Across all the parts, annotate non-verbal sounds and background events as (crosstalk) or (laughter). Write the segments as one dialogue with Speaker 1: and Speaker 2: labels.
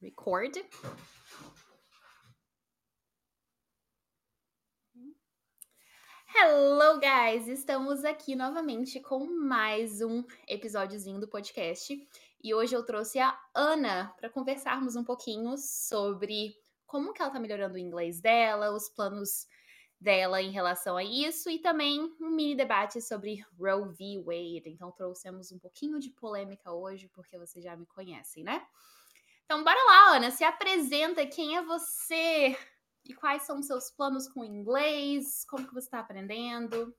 Speaker 1: record. Hello, guys! Estamos aqui novamente com mais um episódiozinho do podcast. E hoje eu trouxe a Ana para conversarmos um pouquinho sobre como que ela tá melhorando o inglês dela, os planos dela em relação a isso e também um mini debate sobre Roe v. Wade. Então trouxemos um pouquinho de polêmica hoje porque vocês já me conhecem, né? Então bora lá, Ana, se apresenta, quem é você? E quais são os seus planos com o inglês? Como que você está aprendendo?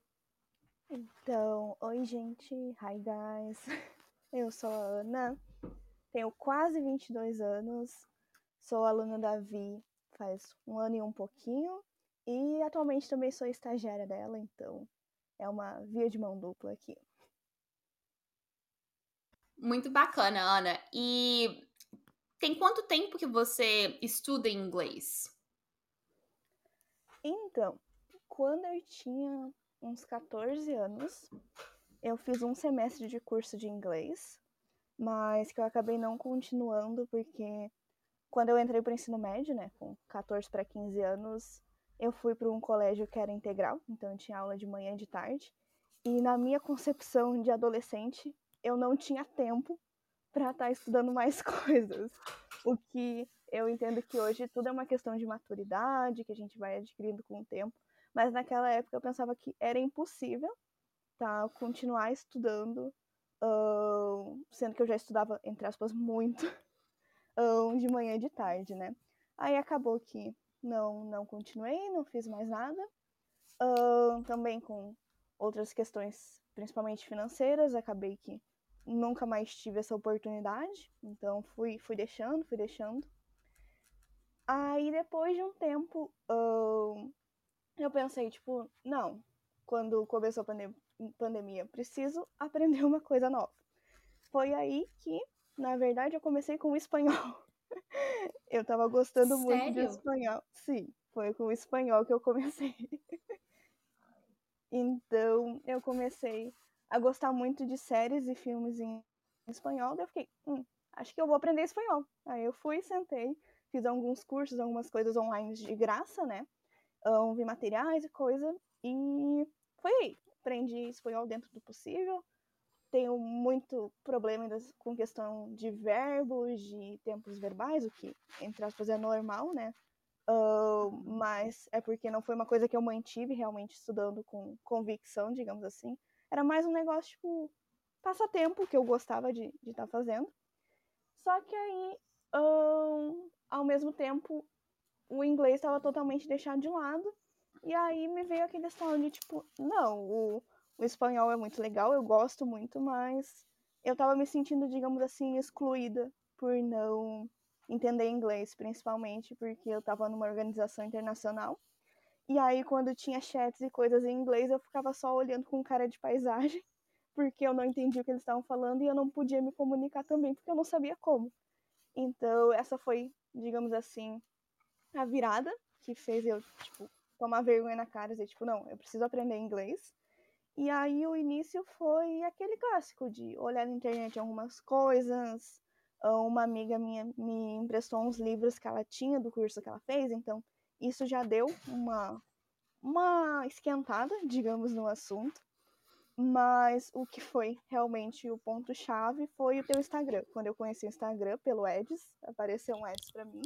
Speaker 2: Então, oi gente, hi guys. Eu sou a Ana, tenho quase 22 anos, sou aluna da Vi faz um ano e um pouquinho e atualmente também sou estagiária dela, então é uma via de mão dupla aqui.
Speaker 1: Muito bacana, Ana. E tem quanto tempo que você estuda inglês?
Speaker 2: Então, quando eu tinha uns 14 anos, eu fiz um semestre de curso de inglês, mas que eu acabei não continuando porque quando eu entrei para o ensino médio, né, com 14 para 15 anos, eu fui para um colégio que era integral, então eu tinha aula de manhã e de tarde. E na minha concepção de adolescente, eu não tinha tempo para estar tá estudando mais (laughs) coisas. O que eu entendo que hoje tudo é uma questão de maturidade, que a gente vai adquirindo com o tempo. Mas naquela época eu pensava que era impossível tá, continuar estudando, sendo que eu já estudava, entre aspas, muito, (laughs) de manhã e de tarde, né? Aí acabou que não, não continuei, não fiz mais nada. Também com outras questões, principalmente financeiras, acabei que nunca mais tive essa oportunidade, então fui, fui deixando, fui deixando. Aí depois de um tempo, uh, eu pensei, tipo, não, quando começou a pandem pandemia, preciso (laughs) aprender uma coisa nova. Foi aí que, na verdade, eu comecei com o espanhol. (laughs) Eu tava gostando
Speaker 1: Sério?
Speaker 2: muito de espanhol. Sim, foi com o espanhol que eu comecei. (laughs) Então, eu comecei a gostar muito de séries e filmes em espanhol. Daí eu fiquei, hum, acho que eu vou aprender espanhol. Aí eu fui, sentei, fiz alguns cursos, algumas coisas online de graça, né? Vi materiais e coisa. E foi aí. Aprendi espanhol dentro do possível tenho muito problema com questão de verbos, de tempos verbais, o que, entre aspas, é normal, né? Uh, mas é porque não foi uma coisa que eu mantive realmente estudando com convicção, digamos assim. Era mais um negócio, tipo, passatempo que eu gostava de estar tá fazendo. Só que aí, uh, ao mesmo tempo, o inglês estava totalmente deixado de lado. E aí me veio aquele questão de, tipo, não, o o espanhol é muito legal, eu gosto muito, mas eu tava me sentindo, digamos assim, excluída por não entender inglês, principalmente porque eu tava numa organização internacional. E aí, quando tinha chats e coisas em inglês, eu ficava só olhando com cara de paisagem, (laughs) porque eu não entendia o que eles estavam falando e eu não podia me comunicar também, porque eu não sabia como. Então, essa foi, digamos assim, a virada que fez eu, tipo, tomar vergonha na cara e dizer, tipo, não, eu preciso aprender inglês. E aí o início foi aquele clássico de olhar na internet algumas coisas. Uma amiga minha me emprestou uns livros que ela tinha do curso que ela fez, então isso já deu uma, uma esquentada, digamos, no assunto. Mas o que foi realmente o ponto-chave foi o teu Instagram. Quando eu conheci o Instagram pelo Eds, apareceu um Eds para mim.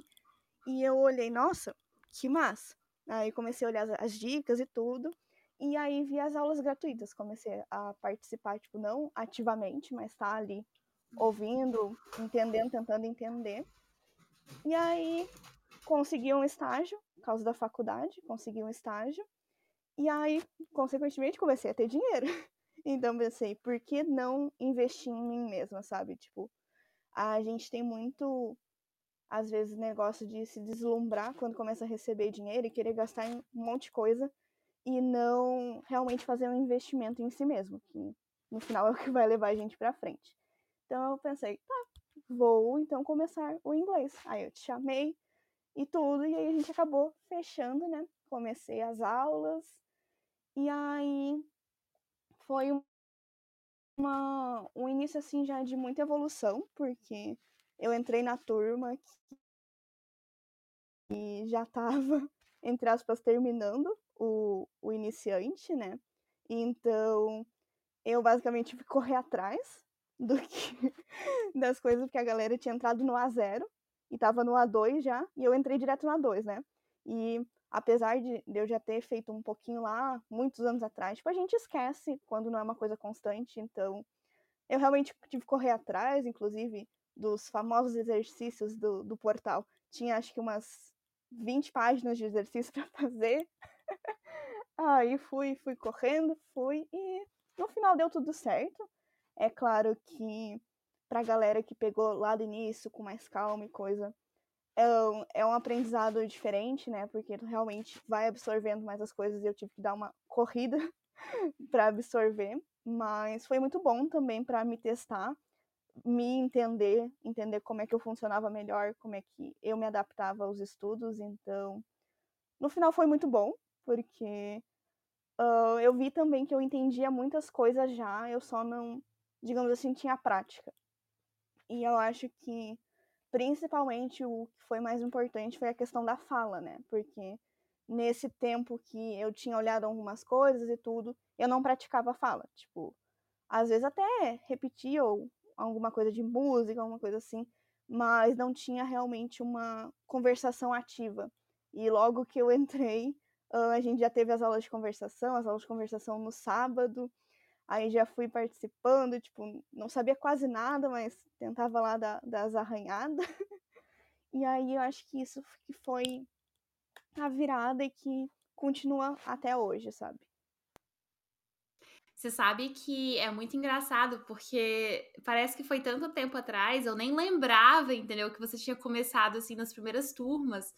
Speaker 2: E eu olhei, nossa, que massa. Aí comecei a olhar as dicas e tudo. E aí vi as aulas gratuitas, comecei a participar, tipo, não ativamente, mas tá ali ouvindo, entendendo, tentando entender. E aí consegui um estágio, por causa da faculdade, consegui um estágio. E aí, consequentemente, comecei a ter dinheiro. (laughs) Então pensei, por que não investir em mim mesma, sabe? Tipo, a gente tem muito, às vezes, negócio de se deslumbrar quando começa a receber dinheiro e querer gastar em um monte de coisa e não realmente fazer um investimento em si mesmo, que no final (laughs) é o que vai levar a gente para frente. Então eu pensei, tá, vou então começar o inglês. Aí eu te chamei e tudo, e aí a gente acabou fechando, né? Comecei as aulas, e aí foi uma, um início assim já de muita evolução, porque eu entrei na turma que já estava, (laughs) entre aspas, terminando o, o iniciante, né? Então, eu basicamente fui correr atrás do que (laughs) das coisas, porque a galera tinha entrado no A0 e tava no A2 já, e eu entrei direto no A2, né? E apesar de eu já ter feito um pouquinho lá, muitos anos atrás, tipo, a gente esquece quando não é uma coisa constante, então eu realmente tive que correr atrás, inclusive, dos famosos exercícios do, do portal. Tinha acho que umas 20 páginas de exercício (laughs) para fazer. Aí fui, fui correndo, fui e no final deu tudo certo. É claro que pra galera que pegou lá do início com mais calma e coisa, é um, é um aprendizado diferente, né? Porque tu realmente vai absorvendo mais as coisas e eu tive que dar uma corrida (laughs) para absorver. Mas foi muito bom também para me testar, me entender, entender como é que eu funcionava melhor, como é que eu me adaptava aos estudos. Então, no final foi muito bom, porque uh, eu vi também que eu entendia muitas coisas já, eu só não, digamos assim, tinha prática. E eu acho que principalmente o que foi mais importante foi a questão da fala, né? Porque nesse tempo que eu tinha olhado algumas coisas e tudo, eu não praticava fala. Tipo, às vezes até repetia ou alguma coisa de música, alguma coisa assim, mas não tinha realmente uma conversação ativa. E logo que eu entrei, a gente já teve as aulas de conversação, as aulas de conversação no sábado, Aí já fui participando, tipo, não sabia quase nada, mas tentava lá dar, dar as arranhadas. (laughs) E aí eu acho que isso que foi a virada e que continua até hoje, sabe?
Speaker 1: Você sabe que é muito engraçado, porque parece que foi tanto tempo atrás, eu nem lembrava, entendeu? Que você tinha começado assim nas primeiras turmas.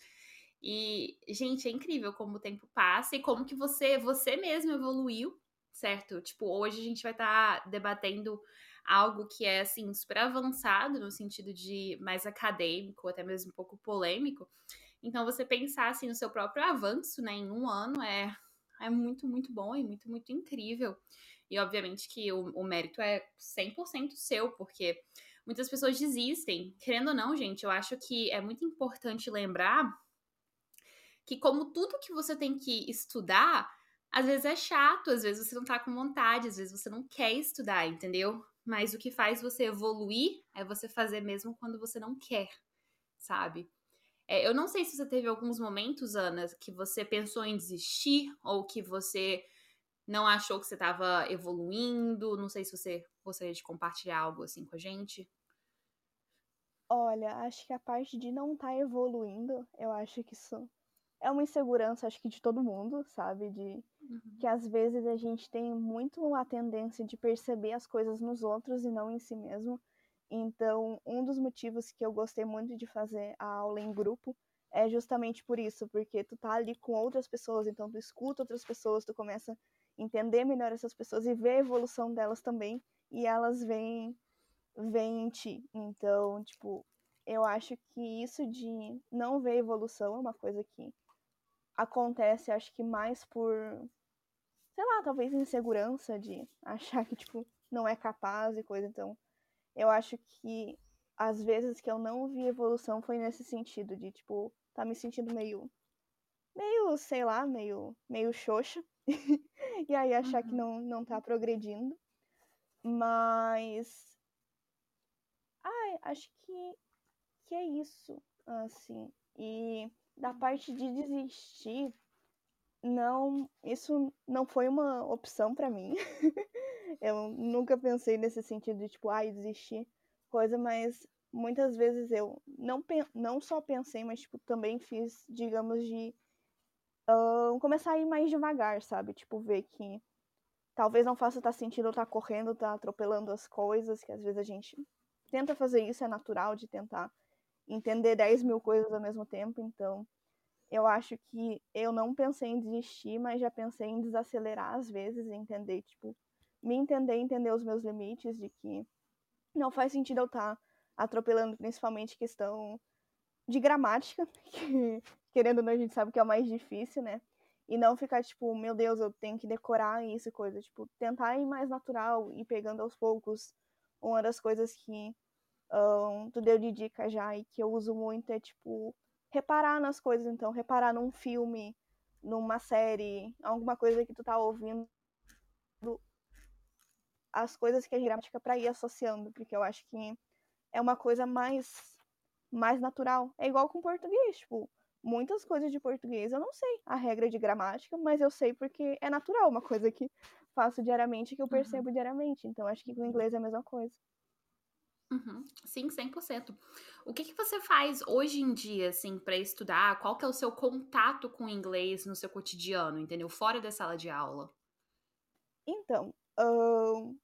Speaker 1: E, gente, é incrível como o tempo passa e como que você, você mesmo evoluiu certo? Tipo, hoje a gente vai estar tá debatendo algo que é, assim, super avançado no sentido de mais acadêmico, até mesmo um pouco polêmico. Então, você pensar, assim, no seu próprio avanço, né, em um ano é, é muito, muito bom e muito, muito incrível. E, obviamente, que o, o mérito é 100% seu, porque muitas pessoas desistem. Querendo ou não, gente, eu acho que é muito importante lembrar que, como tudo que você tem que estudar, às vezes é chato, às vezes você não tá com vontade, às vezes você não quer estudar, entendeu? Mas o que faz você evoluir é você fazer mesmo quando você não quer, sabe? É, eu não sei se você teve alguns momentos, Ana, que você pensou em desistir ou que você não achou que você estava evoluindo. Não sei se você gostaria de compartilhar algo assim com a gente.
Speaker 2: Olha, acho que a parte de não estar tá evoluindo, eu acho que isso é uma insegurança, acho que de todo mundo, sabe? De uhum. que às vezes a gente tem muito a tendência de perceber as coisas nos outros e não em si mesmo. Então, um dos motivos que eu gostei muito de fazer a aula em grupo é justamente por isso, porque tu tá ali com outras pessoas, então tu escuta outras pessoas, tu começa a entender melhor essas pessoas e ver a evolução delas também, e elas vêm vêm em ti. Então, tipo, eu acho que isso de não ver evolução é uma coisa que acontece, acho que mais por, sei lá, talvez insegurança de (laughs) achar que, tipo, não é capaz e coisa. Então, eu acho que às vezes que eu não vi evolução foi nesse sentido, de, tipo, tá me sentindo meio, meio, sei lá, meio, meio xoxa. (laughs) e aí achar uhum. que não, não tá progredindo. Mas. Ai, acho que, que é isso, assim. E da parte de desistir, não, isso não foi uma opção para mim. (laughs) eu nunca pensei nesse sentido de tipo, ai, desistir, coisa, mas muitas vezes eu não, não só pensei, mas tipo, também fiz, digamos, de uh, começar a ir mais devagar, sabe? Tipo, ver que talvez não faça estar tá sentindo estar tá correndo, estar tá atropelando as coisas, que às vezes a gente tenta fazer isso, é natural de tentar entender 10 mil coisas ao mesmo tempo, então eu acho que eu não pensei em desistir, mas já pensei em desacelerar às vezes, entender, tipo, me entender, entender os meus limites, de que não faz sentido eu estar tá atropelando principalmente questão de gramática, (laughs) que querendo ou não a gente sabe que é o mais difícil, né? E não ficar tipo, meu Deus, eu tenho que decorar isso coisa, tipo, tentar ir mais natural e pegando aos poucos. Uma das coisas que um, tu deu de dica já e que eu uso muito é tipo reparar nas coisas, então reparar num filme, numa série, alguma coisa que tu tá ouvindo, as coisas que é gramática para ir associando, porque eu acho que é uma coisa mais mais natural. É igual com português, tipo, muitas coisas de português eu não sei a regra de gramática, mas eu sei porque é natural, uma coisa que faço diariamente que eu percebo uhum. diariamente. Então acho que com o inglês é a mesma coisa.
Speaker 1: Uhum. Sim, 100%. O que, que você faz hoje em dia, assim, para estudar? Qual que é o seu contato com o inglês no seu cotidiano, entendeu? Fora da sala de aula.
Speaker 2: Então, uh,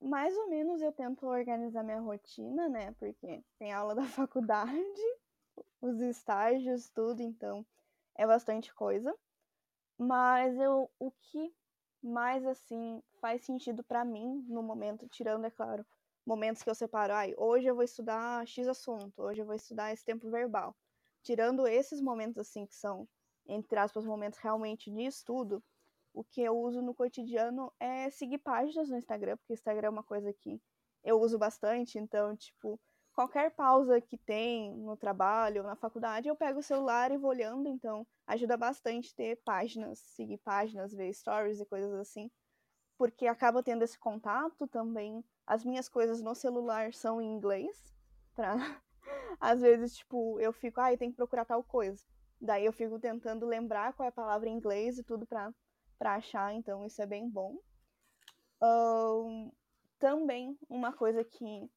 Speaker 2: mais ou menos eu tento organizar minha rotina, né? Porque tem aula da (laughs) faculdade, os estágios, tudo, então é bastante coisa. Mas eu, o que mais, assim, faz sentido para mim no momento, tirando, é claro, momentos que eu separo, ai, hoje eu vou estudar X assunto, hoje eu vou estudar esse tempo verbal. Tirando esses momentos assim que são, entre aspas, momentos realmente de estudo, o que eu uso no cotidiano é seguir páginas no Instagram, porque o Instagram é uma coisa que eu uso bastante, então, tipo, qualquer pausa que tem no trabalho ou na faculdade, eu pego o celular e vou olhando, então ajuda bastante ter páginas, seguir páginas, ver stories e coisas assim, porque acaba tendo esse contato também as minhas coisas no celular são em inglês, pra... (laughs) Às vezes, tipo, eu fico, ah, tem que procurar tal coisa. Daí eu fico tentando lembrar qual é a palavra em inglês e tudo pra, pra achar, então isso é bem bom. Um, também uma coisa que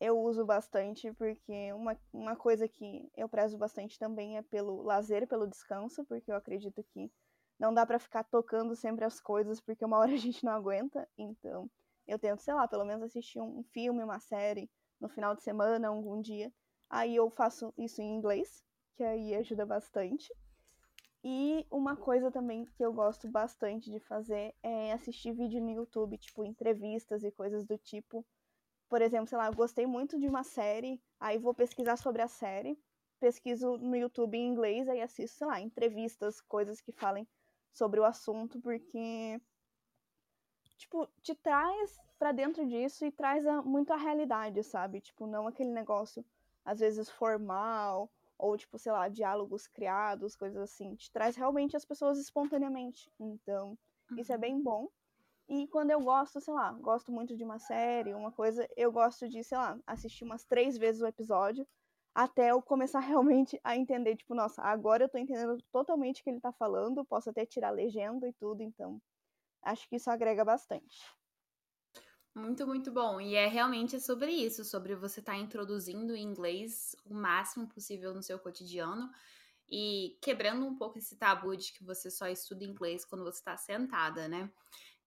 Speaker 2: eu uso bastante, porque uma, uma coisa que eu prezo bastante também é pelo lazer, pelo descanso, porque eu acredito que não dá para ficar tocando sempre as coisas, porque uma hora a gente não aguenta, então eu tento, sei lá, pelo menos assistir um filme, uma série no final de semana, algum dia. Aí eu faço isso em inglês, que aí ajuda bastante. E uma coisa também que eu gosto bastante de fazer é assistir vídeo no YouTube, tipo entrevistas e coisas do tipo. Por exemplo, sei lá, eu gostei muito de uma série, aí vou pesquisar sobre a série, pesquiso no YouTube em inglês, aí assisto, sei lá, entrevistas, coisas que falem sobre o assunto, porque tipo, te traz para dentro disso e traz a, muito a realidade, sabe? Tipo, não aquele negócio, às vezes, formal, ou, tipo, sei lá, diálogos criados, coisas assim. Te traz realmente as pessoas espontaneamente. Então, uhum. isso é bem uhum. bom. E quando eu gosto, sei lá, gosto muito de uma série, uma coisa, eu gosto de, sei lá, assistir umas três vezes o episódio até eu começar (laughs) realmente a entender, tipo, nossa, agora eu tô entendendo totalmente o que ele tá falando, posso até tirar legenda e tudo, então acho que isso agrega bastante.
Speaker 1: Muito, muito bom. E é realmente sobre isso, sobre você estar tá introduzindo o inglês o máximo possível no seu cotidiano e quebrando um pouco esse tabu de que você só estuda inglês quando você está sentada, né?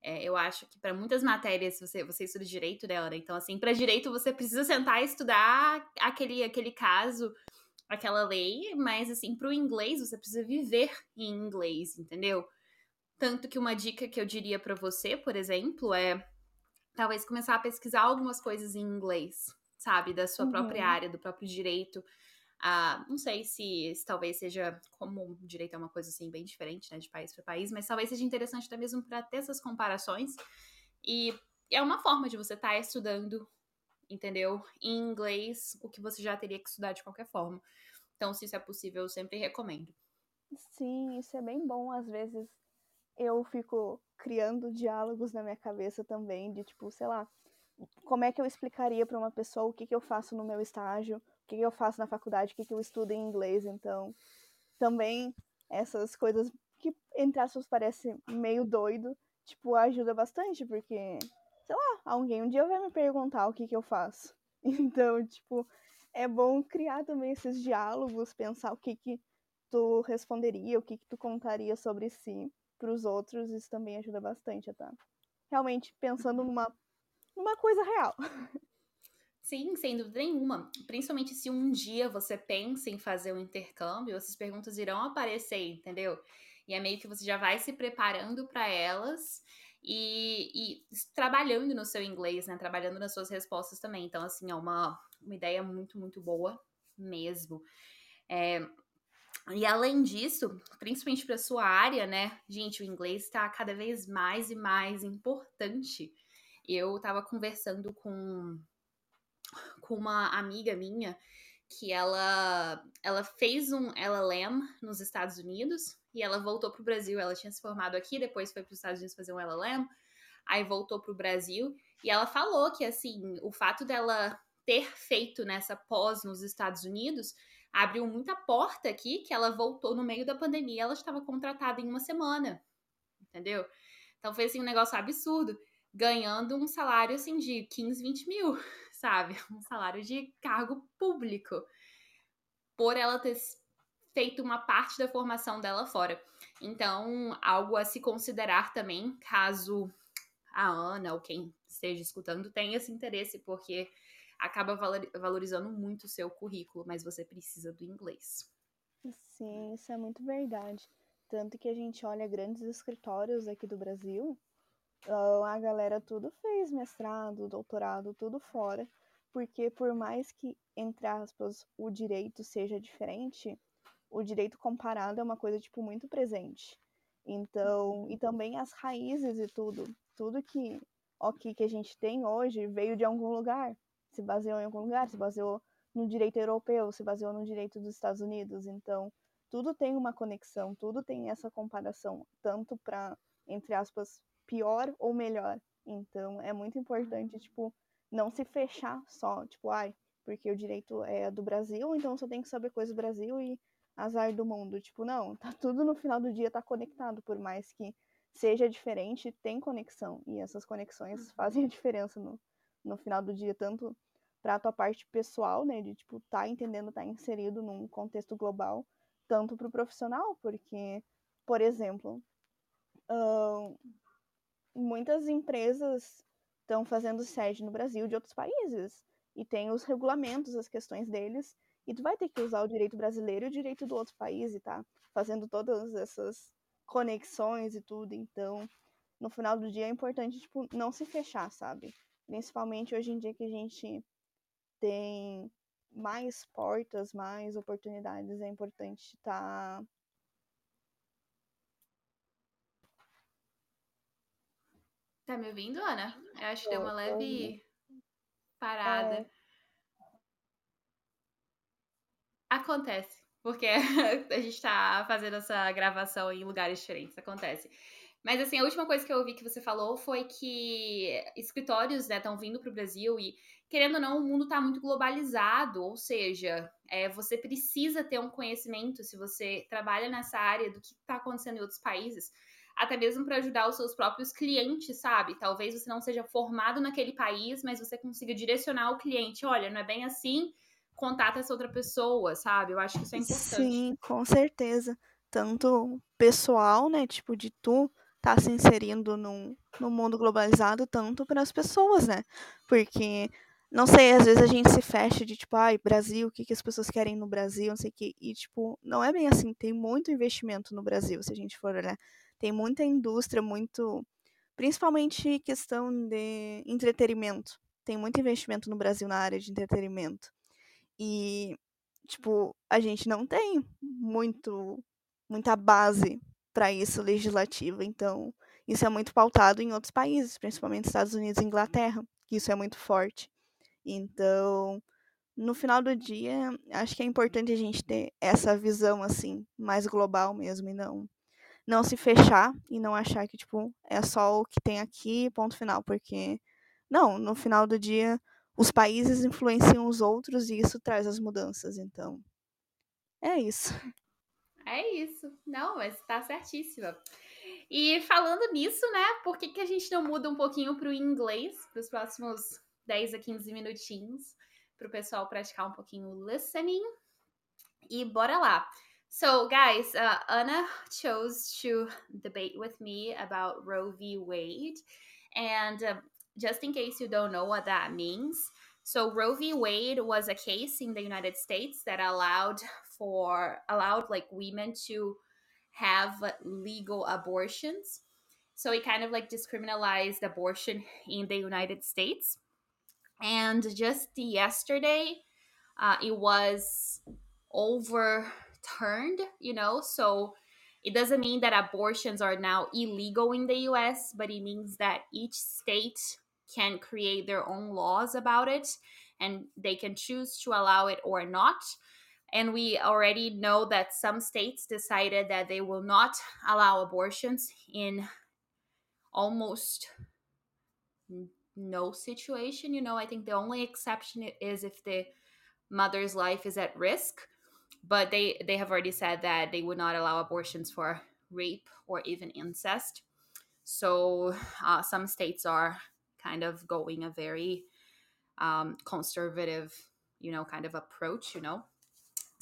Speaker 1: É, eu acho que para muitas matérias você, você estuda direito, né? Então, assim, para direito você precisa sentar e estudar aquele, aquele caso, aquela lei, mas, assim, para o inglês você precisa viver em inglês, entendeu? Tanto que uma dica que eu diria para você, por exemplo, é talvez começar a pesquisar algumas coisas em inglês, sabe, da sua uhum. própria área, do próprio direito. Ah, não sei se, se, talvez seja como o direito é uma coisa assim bem diferente, né, de país para país, mas talvez seja interessante até mesmo para ter essas comparações. E é uma forma de você estar tá estudando, entendeu? Em inglês, o que você já teria que estudar de qualquer forma. Então, se isso é possível, eu sempre recomendo.
Speaker 2: Sim, isso é bem bom. Às vezes eu fico criando diálogos na minha cabeça também, de tipo, sei lá, como é que eu explicaria para uma pessoa o que, que eu faço no meu estágio, o que, que eu faço na faculdade, o que, que eu estudo em inglês. Então, também essas coisas que, entre aspas, parece meio doido, tipo, ajuda bastante, porque, sei lá, alguém um dia vai me perguntar o que, que eu faço. (laughs) Então, tipo, é bom criar também esses diálogos, pensar o que, que tu responderia, o que, que tu contaria sobre si para os outros, isso também ajuda bastante a tá realmente pensando numa, numa coisa real.
Speaker 1: Sim, sem dúvida nenhuma. Principalmente se um dia você pensa em fazer um intercâmbio, essas perguntas irão aparecer, entendeu? E é meio que você já vai se preparando para elas e, e, trabalhando no seu inglês, né? Trabalhando nas suas respostas também. Então, assim, é uma, uma ideia muito, muito boa mesmo. É, e além disso, principalmente para sua área, né, gente, o inglês está cada vez mais e mais importante. Eu estava conversando com com uma amiga minha que ela ela fez um LLM nos Estados Unidos e ela voltou para o Brasil. Ela tinha se formado aqui, depois foi para os Estados Unidos fazer um LLM, aí voltou para o Brasil e ela falou que assim o fato dela ter feito nessa pós nos Estados Unidos abriu muita porta aqui que ela voltou no meio da pandemia. Ela estava contratada em uma semana, entendeu? Então foi assim um negócio absurdo, ganhando um salário assim de 15, 20 mil (laughs) sabe? Um salário de cargo público. Por ela ter feito uma parte da formação dela fora. Então, algo a se considerar também, caso a Ana ou quem esteja escutando tenha esse interesse, porque acaba valorizando muito o seu currículo, mas você precisa do inglês.
Speaker 2: Sim, isso é muito verdade. Tanto que a gente olha grandes escritórios aqui do Brasil, então, a galera tudo fez mestrado, doutorado, tudo fora, porque por mais que, entre aspas, o direito seja diferente, o direito comparado é uma coisa, tipo, muito presente. Então, e também as raízes e tudo, tudo que, ok, que a gente tem hoje veio de algum lugar, se baseou em algum lugar, se baseou no direito europeu, se baseou no direito dos Estados Unidos, então tudo tem uma conexão, tudo tem essa comparação, tanto para, entre aspas, pior ou melhor. Então é muito importante, tipo, não se fechar só, tipo, ai, porque o direito é do Brasil, então só tem que saber coisa do Brasil e azar do mundo. Tipo, não, tá tudo no final do dia tá conectado, por mais que seja diferente, tem conexão. E essas conexões fazem a diferença no, no final do dia, tanto para a tua parte pessoal, né, de tipo tá entendendo, tá inserido num contexto global, tanto para o profissional, porque, por exemplo, uh, muitas empresas estão fazendo sede no Brasil de outros países e tem os regulamentos, as questões deles, e tu vai ter que usar o direito brasileiro e o direito do outro país e tá fazendo todas essas conexões e tudo. Então, no final do dia é importante tipo não se fechar, sabe? Principalmente hoje em dia que a gente tem mais portas, mais oportunidades, é importante estar tá
Speaker 1: Tá me ouvindo, Ana? Eu acho que deu uma leve parada. É. Acontece, porque (laughs) a gente tá fazendo essa gravação em lugares diferentes, acontece. Mas assim, a última coisa que eu ouvi que você falou foi que escritórios estão né, vindo para o Brasil e, querendo ou não, o mundo está muito globalizado, ou seja, é, você precisa ter um conhecimento, se você trabalha nessa área, do que está acontecendo em outros países até mesmo para ajudar os seus próprios clientes, sabe? Talvez você não seja formado naquele país, mas você consiga direcionar o cliente, olha, não é bem assim, contata essa outra pessoa, sabe? Eu acho que isso é importante.
Speaker 2: Sim, com certeza. Tanto pessoal, né, tipo de tu tá se inserindo num, num mundo globalizado, tanto para as pessoas, né? Porque não sei, às vezes a gente se fecha de tipo, ai, Brasil, o que, que as pessoas querem no Brasil, não sei o que. E, tipo, não é bem assim, tem muito investimento no Brasil, se a gente for olhar. Tem muita indústria, muito. Principalmente questão de entretenimento. Tem muito investimento no Brasil na área de entretenimento. E, tipo, a gente não tem muito muita base para isso legislativa. Então, isso é muito pautado em outros países, principalmente Estados Unidos e Inglaterra, que isso é muito forte. Então, no final do dia, acho que é importante a gente ter essa visão assim, mais global mesmo e não não se fechar e não achar que, tipo, é só o que tem aqui, ponto final, porque não, no final do dia os países influenciam os outros e isso traz as mudanças, então é isso.
Speaker 1: É isso. Não, mas tá certíssima. E falando nisso, né, por que, que a gente não muda um pouquinho pro inglês, para os próximos 10 a 15 minutinhos, para o pessoal praticar um pouquinho o listening? E bora lá. So, guys, uh, Anna chose to debate with me about Roe v. Wade. And uh, just in case you don't know what that means, so Roe v. Wade was a case in the United States that allowed for allowed like women to have legal abortions. So it kind of like discriminalized abortion in the United States. And just yesterday, uh, it was overturned, you know? So it doesn't mean that abortions are now illegal in the US, but it means that each state can create their own laws about it. and they can choose to allow it or not. And we already know that some states decided that they will not allow abortions in almost no situation. You know, I think the only exception is if the mother's life is at risk. But they, they have already said that they would not allow abortions for rape or even incest. So uh, some states are kind of going a very um, conservative, you know, kind of approach, you know.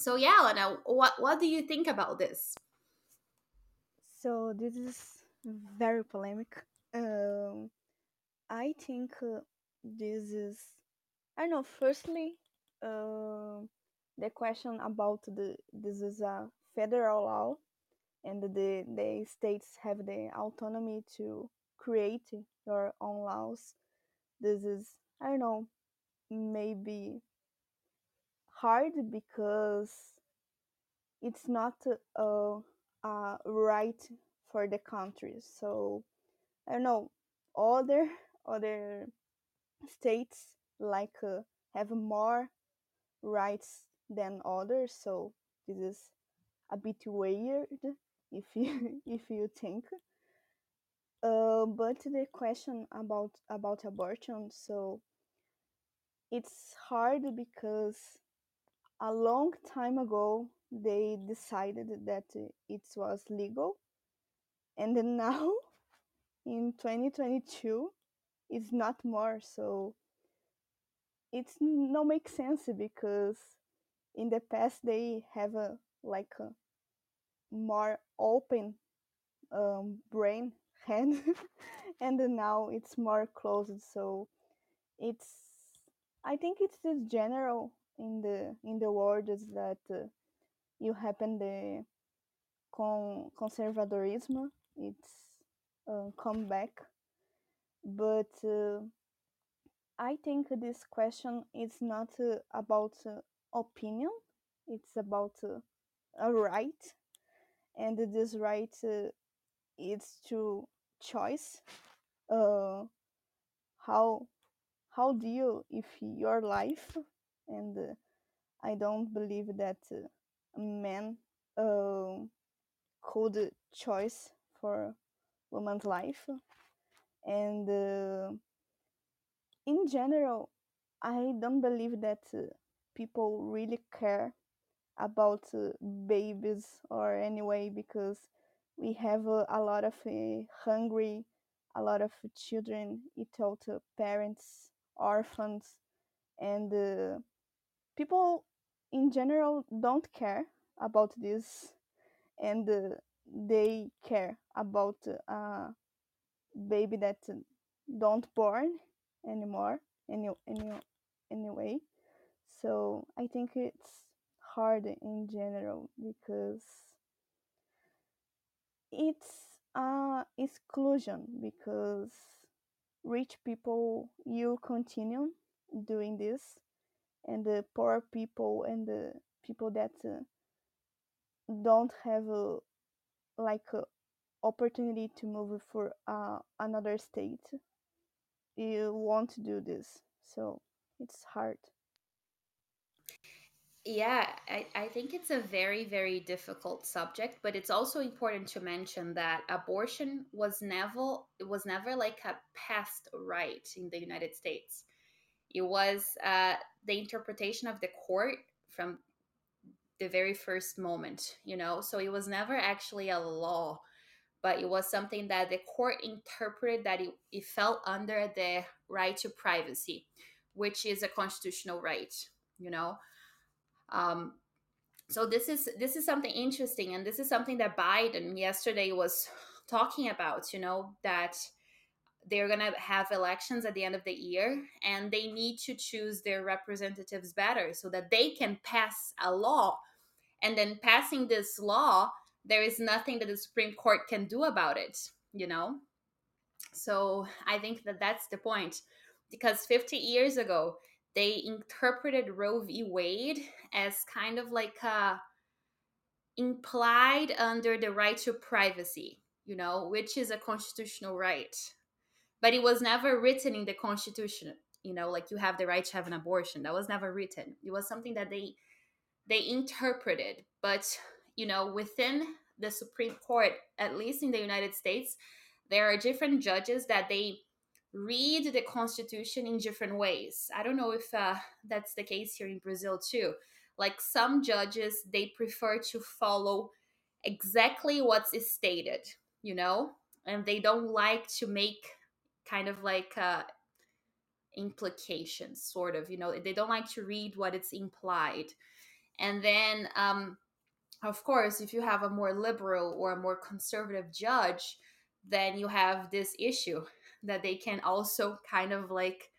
Speaker 1: So yeah, Lena, what what do you think about this?
Speaker 2: So this is very polemic. Um, I think uh, this is, I don't know. Firstly, uh, the question about the this is a federal law, and the the states have the autonomy to create your own laws. This is I don't know, maybe hard because it's not a, a right for the country. So I don't know other (laughs) other states like uh, have more rights than others. So this is a bit weird if you (laughs) if you think. Uh, but the question about about abortion, so it's hard because a long time ago they decided that it was legal, and now (laughs) in 2022 it's not more. So it's no make sense because in the past they have a like a more open um, brain (laughs) head. And now it's more closed. So it's i think it's just general in the in the world is that uh, you happen the con conservadorism it's uh, come back. But uh, i think this question is not uh, about uh, opinion it's about uh, a right. And this right uh, is to choice how how do you if your life and uh, i don't believe that uh, a man uh, could choice for woman's life. And uh, in general i don't believe that uh, people really care about uh, babies or anyway because we have a lot of hungry a lot of children uh, parents orphans and uh, people in general don't care about this and uh, they care about a baby that don't born anymore any, any, anyway. So i think it's hard in general because it's uh exclusion because rich people you continue doing this and the poor people and the people that uh, don't have a like a opportunity to move for uh, another state you want to do this. So it's hard.
Speaker 1: Yeah I, I think it's a very very difficult subject but it's also important to mention that abortion was never it was never like a past right in the united states. It was uh, the interpretation of the court from the very first moment you know so it was never actually a law but it was something that the court interpreted that it, it fell under the right to privacy which is a constitutional right you know um, so this is this is something interesting, and this is something that Biden yesterday was talking about. You know that they're gonna have elections at the end of the year, and they need to choose their representatives better so that they can pass a law. And then passing this law, there is nothing that the Supreme Court can do about it. You know. So I think that that's the point, because 50 years ago they interpreted Roe v. Wade as kind of like a implied under the right to privacy, you know, which is a constitutional right. But it was never written in the constitution you know like you have the right to have an abortion. That was never written. It was something that they they interpreted. But you know within the supreme court at least in the united states there are different judges that they read the constitution in different ways. I don't know if uh, that's the case here in brazil too. Like some judges they prefer to follow exactly what's stated you know? And they don't like to make kind of like uh, implications sort of you know they don't like to read what it's implied. And then um of course if you have a more liberal or a more conservative judge then you have this issue (laughs) that they can also kind of like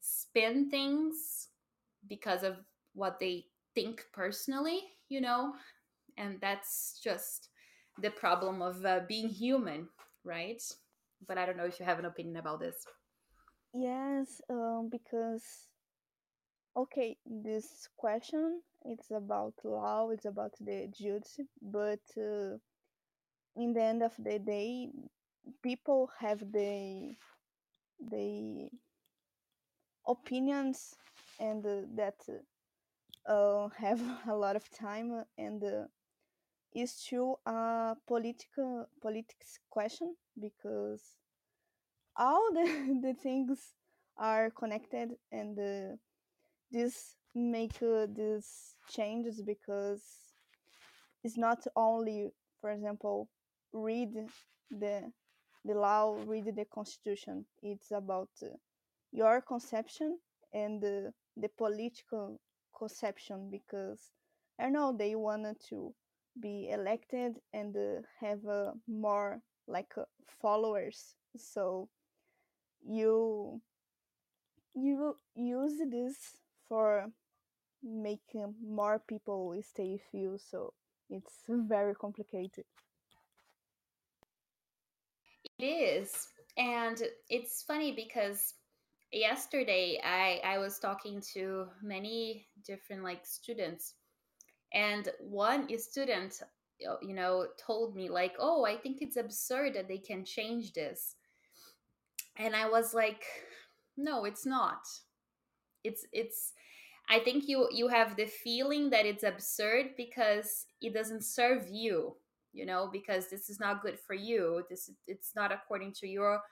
Speaker 1: spin things because of what they think personally you know? And that's just the problem of uh, being human right but i don't know if you have an opinion about this.
Speaker 2: Yes, um, because okay, this question it's about law, it's about the judge, but uh, in the end of the day, people have the the opinions and uh, that uh, (laughs) have a lot of time and uh, is still a political politics question because all (laughs) the, the things are connected and uh, this make uh, these changes because it's not only for example read the the law read the constitution. It's about uh, your conception and uh, the political conception because i know they wanted to be elected and uh, have uh, more like uh, followers. So you you use this for making more people stay with you so it's very complicated.
Speaker 1: It is and it's funny because yesterday i i was talking to many different like students and one student Uh, you know told me like oh i think it's absurd that they can change this. And i was like no it's not. It's it's i think you you have the feeling that it's absurd because it doesn't serve you you know because this is not good for you. This it's not according to your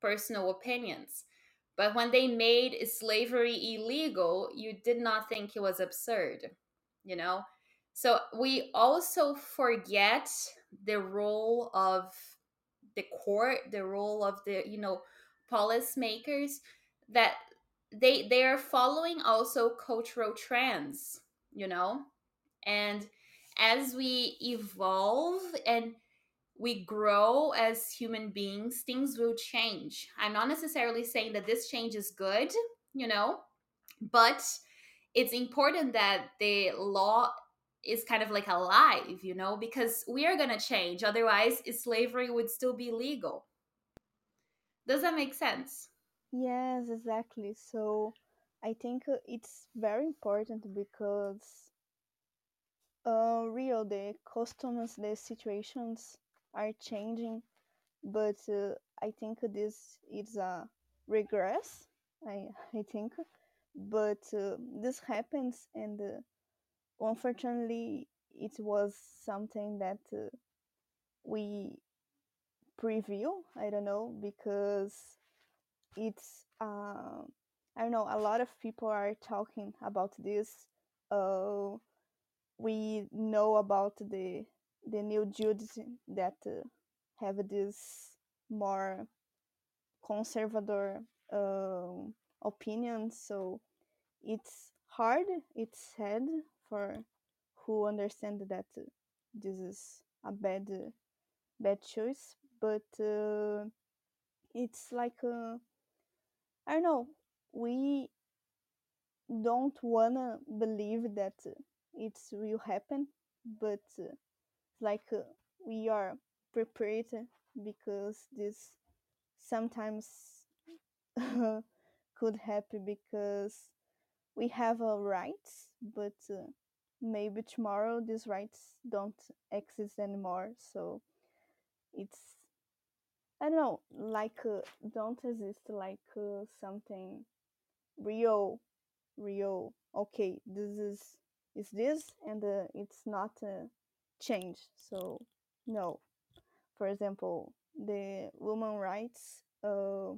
Speaker 1: personal opinions. But when they made slavery illegal you did not think it was absurd you know so we also forget the role of the court the role of the you know policymakers that they they are following also cultural trends you know? And as we evolve and we grow as human beings things will change. I'm not necessarily saying that this change is good you know but it's important that the law is kind of like alive you know because we are going to change otherwise slavery would still be legal. Does that make sense?
Speaker 2: Yes exactly so i think uh, it's very important because uh real the customs the situations are changing but uh, i think this is a regress i (laughs) i think but uh, this happens and uh, unfortunately it was something that uh, we preview i don't know because it's uh, i don't know a lot of people are talking about this uh, we know about the the new judges that uh, have this more conservative um opinion so it's hard it's sad for who understand that this is a bad bad choice but uh, it's like uh, i don't know we don't wanna believe that it will happen but uh, like uh, we are prepared because this sometimes (laughs) could happen because we have a rights but uh, maybe tomorrow these rights don't exist anymore so it's i don't know like uh, don't exist like uh, something real real okay this is is this and uh, it's not uh, changed so no. For example the woman rights uh,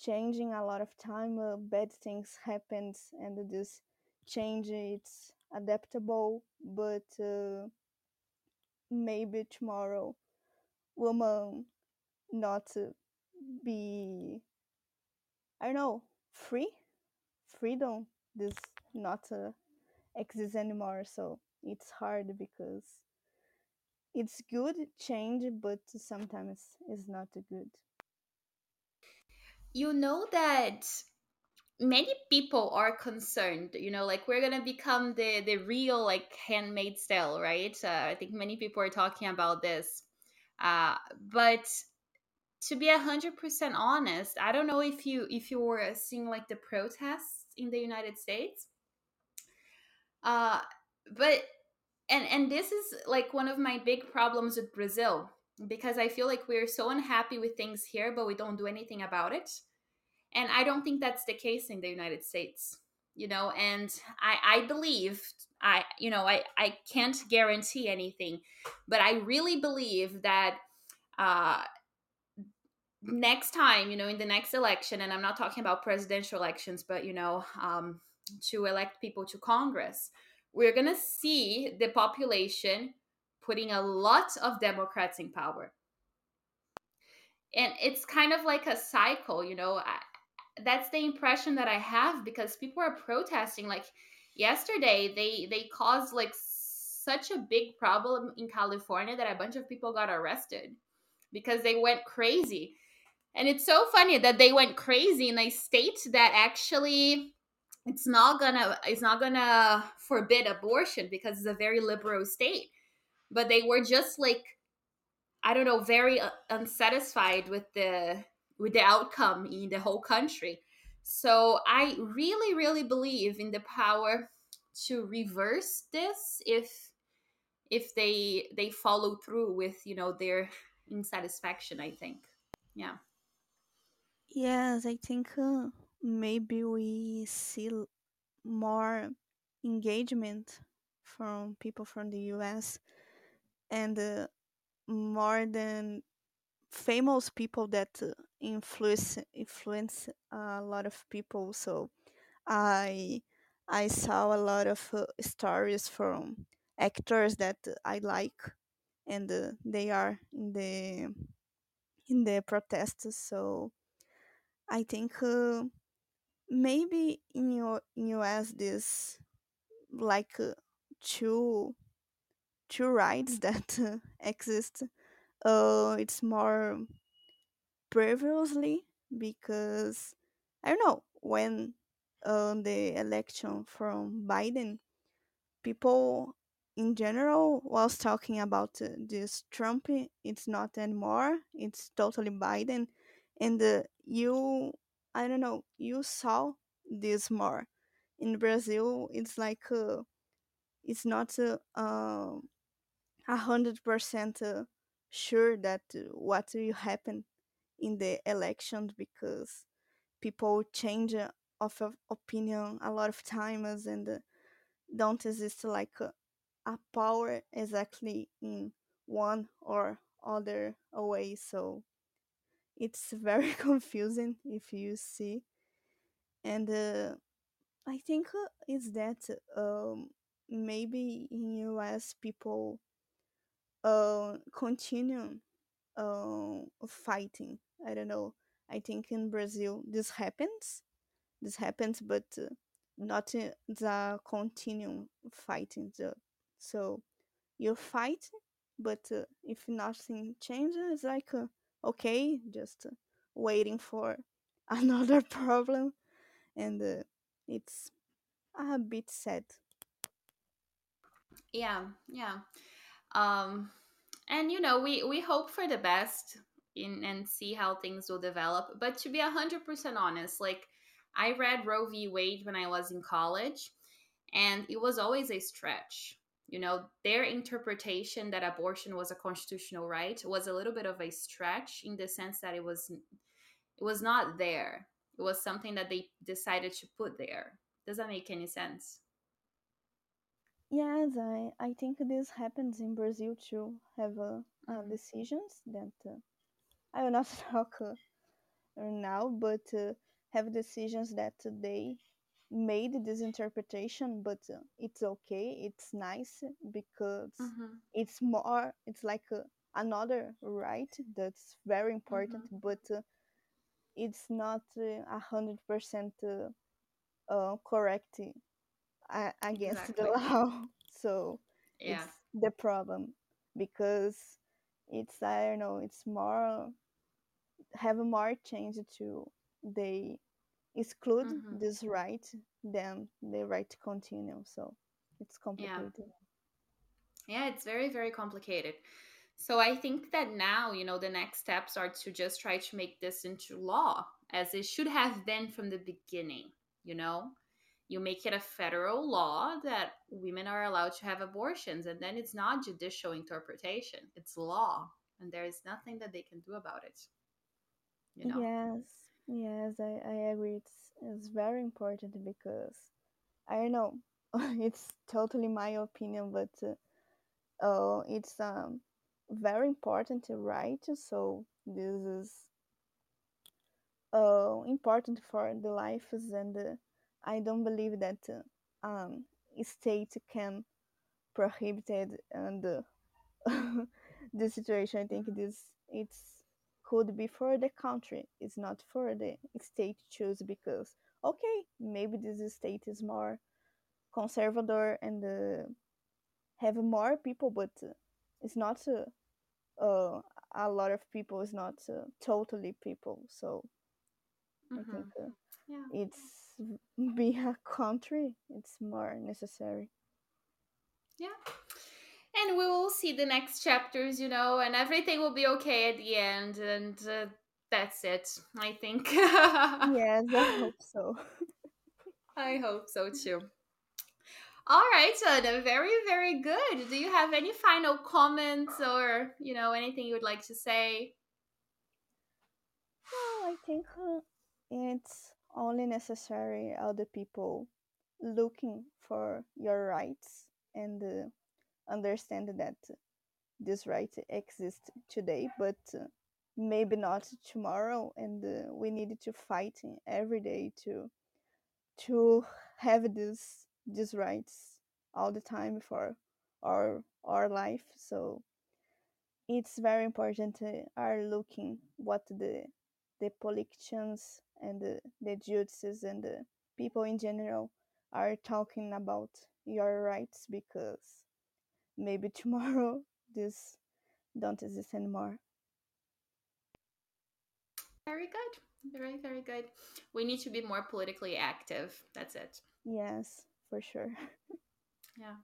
Speaker 2: changing a lot of time uh, bad things happens and this change it's adaptable but uh, maybe tomorrow woman not be i don't know free? Freedom this not uh, exist anymore so it's hard because it's good change but sometimes it's not good
Speaker 1: you know that many people are concerned you know like we're gonna become the the real like handmade style right? Uh, i think many people are talking about this. Uh, but to be a hundred percent honest i don't know if you if you were seeing like the protests in the united states. Uh but and and this is like one of my big problems with brazil because i feel like we're so unhappy with things here but we don't do anything about it. And i don't think that's the case in the united states you know and i i believe i you know i i can't guarantee anything but i really believe that uh next time you know in the next election and i'm not talking about presidential elections but you know um to elect people to congress we're going to see the population putting a lot of democrats in power and it's kind of like a cycle you know I, that's the impression that I have because people are protesting. Like yesterday, they they caused like such a big problem in California that a bunch of people got arrested because they went crazy. And it's so funny that they went crazy in a state that actually it's not gonna it's not gonna forbid abortion because it's a very liberal state. But they were just like I don't know, very uh, unsatisfied with the with the outcome in the whole country. So I really, really believe in the power to reverse this if if they they follow through with you know their insatisfaction. I think, yeah.
Speaker 2: Yes, I think uh, maybe we see more engagement from people from the US and uh, more than famous people that uh, influence influence a lot of people. So i i saw a lot of uh, stories from actors that i like and uh, they are in the in the protests so i think uh, maybe in your in us this like uh, two two rights (laughs) that exist uh it's more previously because I don't know when uh, the election from Biden, people in general was talking about uh, this Trump. It's not anymore. It's totally Biden, and uh, you, I don't know, you saw this more in Brazil. It's like uh, it's not uh, um, a hundred percent sure that uh, what will happen in the elections because people change uh, of opinion a lot of times and uh, don't exist like a, power exactly in one or other way. So it's very (laughs) confusing if you see. And uh, i think uh, is that um, maybe in us people uh, continue uh, fighting I don't know. I think in Brazil this happens. This happens, but uh, not the continuum fighting. The, so you fight, but uh, if nothing changes, like uh, okay, just uh, waiting for (laughs) another problem, and it's a bit sad.
Speaker 1: Yeah, yeah. Um, and you know, we we hope for the best in and see how things will develop. But to be 100% honest, like I read Roe v. Wade when I was in college, and it was always a stretch. You know, their interpretation that abortion was a constitutional right was a little bit of a stretch in the sense that it was it was not there. It was something that they decided to put there. Does that make any sense?
Speaker 2: Yes, I, I think this happens in Brazil too. Have uh, uh,
Speaker 1: Mhm.
Speaker 2: decisions that uh, (laughs) I will not (laughs) talk uh, now, but uh, have decisions that they made this interpretation, but uh, it's okay, it's nice because
Speaker 1: Mhm.
Speaker 2: it's more, it's like uh, another right that's very important, but uh, it's not uh, a hundred percent uh, uh, correct uh, against
Speaker 1: Exactly.
Speaker 2: the law. (laughs) So
Speaker 1: Yeah.
Speaker 2: it's the problem because it's I don't know it's more have more change to they exclude
Speaker 1: Mhm.
Speaker 2: this right than the right to continue. So it's complicated.
Speaker 1: Yeah, it's very, very complicated. So I think that now, you know, the next steps are to just try to make this into law as it should have been from the beginning, you know? You make it a federal law that women are allowed to have abortions, and then it's not judicial interpretation, it's law, and there is nothing that they can do about it. You know?
Speaker 2: Yes, yes, I, I agree. It's it's very important because I don't know. (laughs) it's totally my opinion, but uh, uh, it's um very important to write So this is uh important for the lives, and uh, I don't believe that uh, um state can prohibit it and (laughs) uh, this situation. I think this it's could be for the country. It's not for the state choose because okay, maybe this state is more conservative and uh, have more people, but it's not uh, uh, a lot of people. It's not uh, totally people. So I
Speaker 1: Mhm.
Speaker 2: think uh,
Speaker 1: Yeah.
Speaker 2: it's being a (laughs) country. It's more necessary.
Speaker 1: Yeah. And we will see the next chapters, you know, and everything will be okay at the end. And uh, that's it, I think. (laughs)
Speaker 2: Yes, I hope so. (laughs)
Speaker 1: I hope so too. All right, Anna, very, very good. Do you have any final comments or, you know, anything you would like to say?
Speaker 2: No, I think uh, it's only necessary other people looking for your rights and uh, understand that this right exists today, but uh, maybe not tomorrow, and uh, we need to fight every day to to have this these rights all the time for our our life. So it's very important to are looking what the the politicians and the, the judges and the people in general are talking about your rights because maybe (laughs) tomorrow this don't exist anymore.
Speaker 1: Very good. Very, very good. We need to be more politically active. That's it.
Speaker 2: Yes, for sure. (laughs)
Speaker 1: Yeah.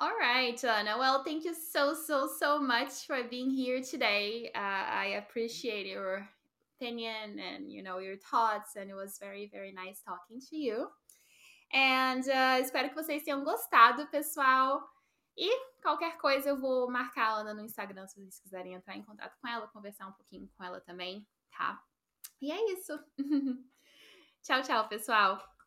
Speaker 1: All right, Anna. Well, thank you so, so, so much for being here today. Uh, I appreciate your opinion and, you know, your thoughts, and it was very, very nice talking to you. And uh, espero que vocês tenham gostado, pessoal. E qualquer coisa eu vou marcar a Ana no Instagram se vocês quiserem entrar em contato com ela, conversar um pouquinho com ela também, tá? E é isso. (laughs) tchau, tchau, pessoal.